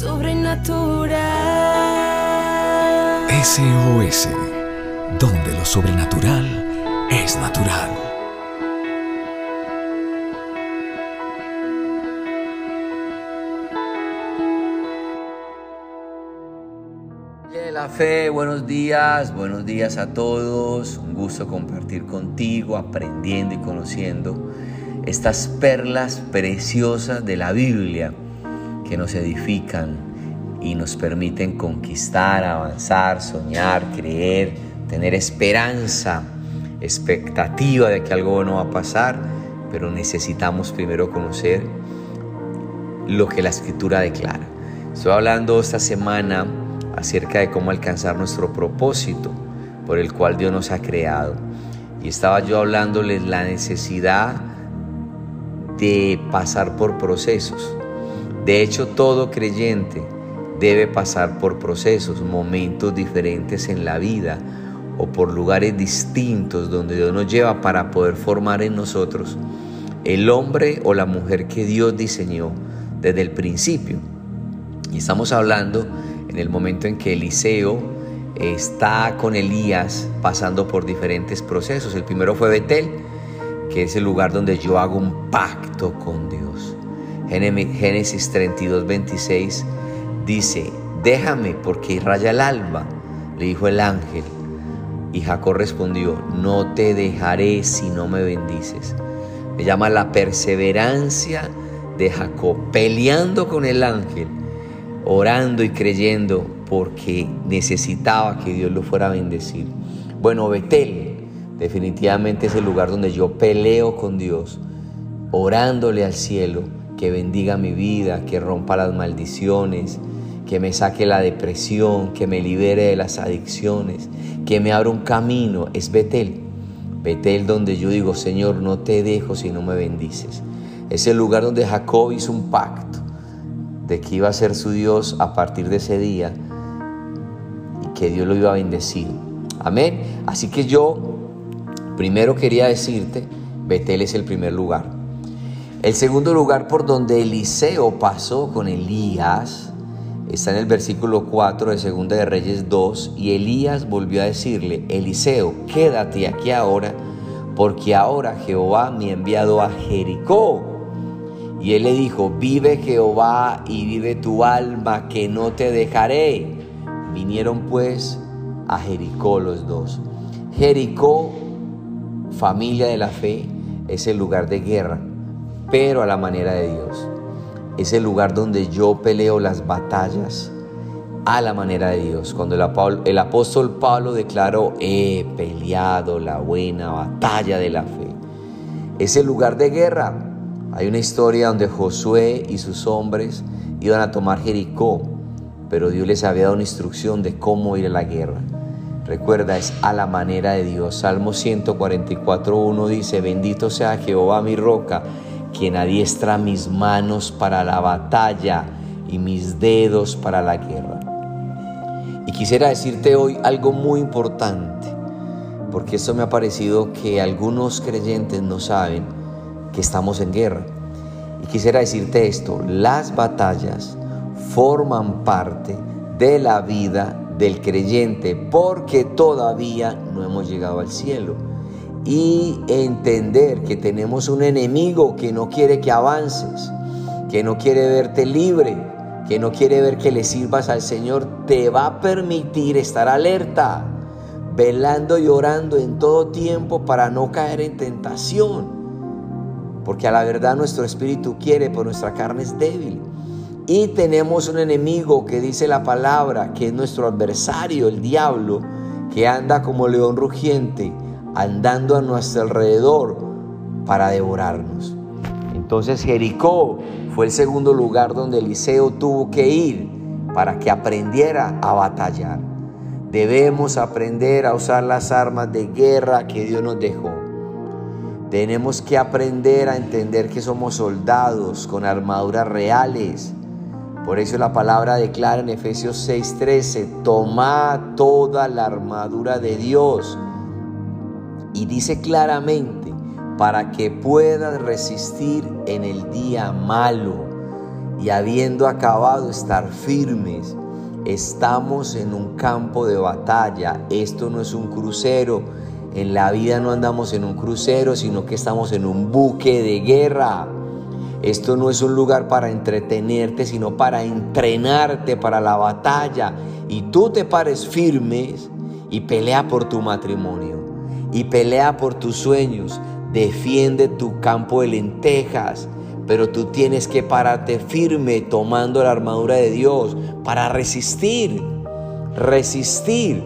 sobrenatural. SOS, donde lo sobrenatural es natural. la fe, buenos días, buenos días a todos. Un gusto compartir contigo, aprendiendo y conociendo estas perlas preciosas de la Biblia que nos edifican y nos permiten conquistar, avanzar, soñar, creer, tener esperanza, expectativa de que algo no va a pasar, pero necesitamos primero conocer lo que la escritura declara. Estoy hablando esta semana acerca de cómo alcanzar nuestro propósito por el cual Dios nos ha creado. Y estaba yo hablándoles la necesidad de pasar por procesos. De hecho, todo creyente debe pasar por procesos, momentos diferentes en la vida o por lugares distintos donde Dios nos lleva para poder formar en nosotros el hombre o la mujer que Dios diseñó desde el principio. Y estamos hablando en el momento en que Eliseo está con Elías pasando por diferentes procesos. El primero fue Betel, que es el lugar donde yo hago un pacto con Dios. Génesis 32, 26 dice, déjame porque raya el alba, le dijo el ángel. Y Jacob respondió, no te dejaré si no me bendices. Me llama la perseverancia de Jacob, peleando con el ángel orando y creyendo porque necesitaba que Dios lo fuera a bendecir. Bueno, Betel definitivamente es el lugar donde yo peleo con Dios, orándole al cielo que bendiga mi vida, que rompa las maldiciones, que me saque la depresión, que me libere de las adicciones, que me abra un camino. Es Betel. Betel donde yo digo, Señor, no te dejo si no me bendices. Es el lugar donde Jacob hizo un pacto de que iba a ser su Dios a partir de ese día y que Dios lo iba a bendecir. Amén. Así que yo primero quería decirte, Betel es el primer lugar. El segundo lugar por donde Eliseo pasó con Elías está en el versículo 4 de Segunda de Reyes 2 y Elías volvió a decirle, Eliseo, quédate aquí ahora porque ahora Jehová me ha enviado a Jericó y él le dijo, vive Jehová y vive tu alma, que no te dejaré. Vinieron pues a Jericó los dos. Jericó, familia de la fe, es el lugar de guerra, pero a la manera de Dios. Es el lugar donde yo peleo las batallas a la manera de Dios. Cuando el, apóstol Pablo declaró, he peleado la buena batalla de la fe. Es el lugar de guerra, hay una historia donde Josué y sus hombres iban a tomar Jericó, pero Dios les había dado una instrucción de cómo ir a la guerra. Recuerda, es a la manera de Dios. Salmo 144.1 dice, bendito sea Jehová mi roca, quien adiestra mis manos para la batalla y mis dedos para la guerra. Y quisiera decirte hoy algo muy importante, porque esto me ha parecido que algunos creyentes no saben que estamos en guerra. Y quisiera decirte esto, las batallas forman parte de la vida del creyente porque todavía no hemos llegado al cielo. Y entender que tenemos un enemigo que no quiere que avances, que no quiere verte libre, que no quiere ver que le sirvas al Señor, te va a permitir estar alerta, velando y orando en todo tiempo para no caer en tentación porque a la verdad nuestro espíritu quiere, pero nuestra carne es débil. Y tenemos un enemigo que dice la palabra, que es nuestro adversario, el diablo, que anda como león rugiente, andando a nuestro alrededor para devorarnos. Entonces Jericó fue el segundo lugar donde Eliseo tuvo que ir para que aprendiera a batallar. Debemos aprender a usar las armas de guerra que Dios nos dejó. Tenemos que aprender a entender que somos soldados con armaduras reales. Por eso la palabra declara en Efesios 6:13, toma toda la armadura de Dios. Y dice claramente, para que puedas resistir en el día malo. y habiendo acabado estar firmes. Estamos en un campo de batalla. Esto no es un crucero. En la vida no andamos en un crucero, sino que estamos en un buque de guerra. Esto no es un lugar para entretenerte, sino para entrenarte para la batalla. Y tú te pares firmes y pelea por tu matrimonio. Y pelea por tus sueños. Defiende tu campo de lentejas. Pero tú tienes que pararte firme tomando la armadura de Dios para resistir. Resistir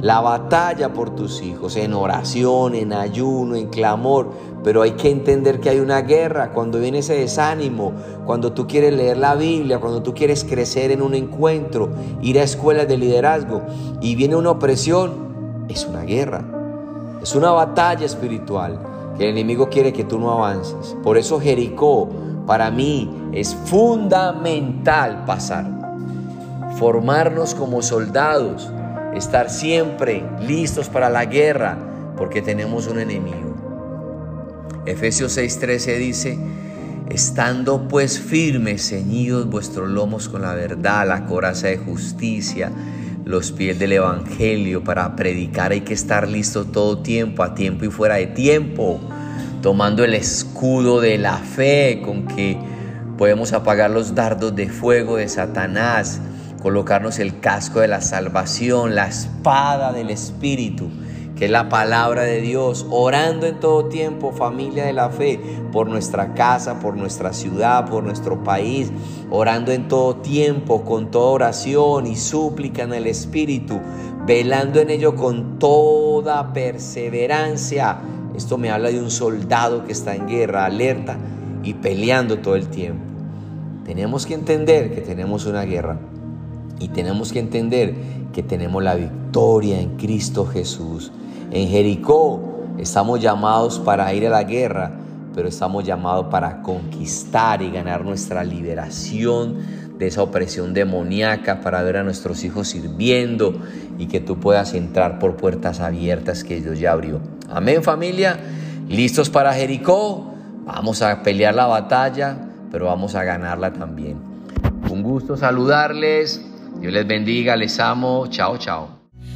la batalla por tus hijos en oración, en ayuno, en clamor pero hay que entender que hay una guerra cuando viene ese desánimo, cuando tú quieres leer la Biblia, cuando tú quieres crecer en un encuentro, ir a escuelas de liderazgo y viene una opresión, es una guerra, es una batalla espiritual que el enemigo quiere que tú no avances. Por eso Jericó para mí es fundamental pasar, formarnos como soldados, estar siempre listos para la guerra, porque tenemos un enemigo. Efesios 6:13 dice, estando pues firmes, ceñidos vuestros lomos con la verdad, la coraza de justicia, los pies del Evangelio, para predicar. Hay que estar listo todo tiempo, a tiempo y fuera de tiempo, tomando el escudo de la fe con que podemos apagar los dardos de fuego de Satanás, colocarnos el casco de la salvación, la espada del Espíritu que es la palabra de Dios, orando en todo tiempo, familia de la fe, por nuestra casa, por nuestra ciudad, por nuestro país, orando en todo tiempo, con toda oración y súplica en el Espíritu, velando en ello con toda perseverancia. Esto me habla de un soldado que está en guerra, alerta y peleando todo el tiempo. Tenemos que entender que tenemos una guerra y tenemos que entender que tenemos la victoria en Cristo Jesús. En Jericó estamos llamados para ir a la guerra, pero estamos llamados para conquistar y ganar nuestra liberación de esa opresión demoníaca, para ver a nuestros hijos sirviendo y que tú puedas entrar por puertas abiertas que Dios ya abrió. Amén familia, listos para Jericó, vamos a pelear la batalla, pero vamos a ganarla también. Un gusto saludarles, Dios les bendiga, les amo, chao, chao.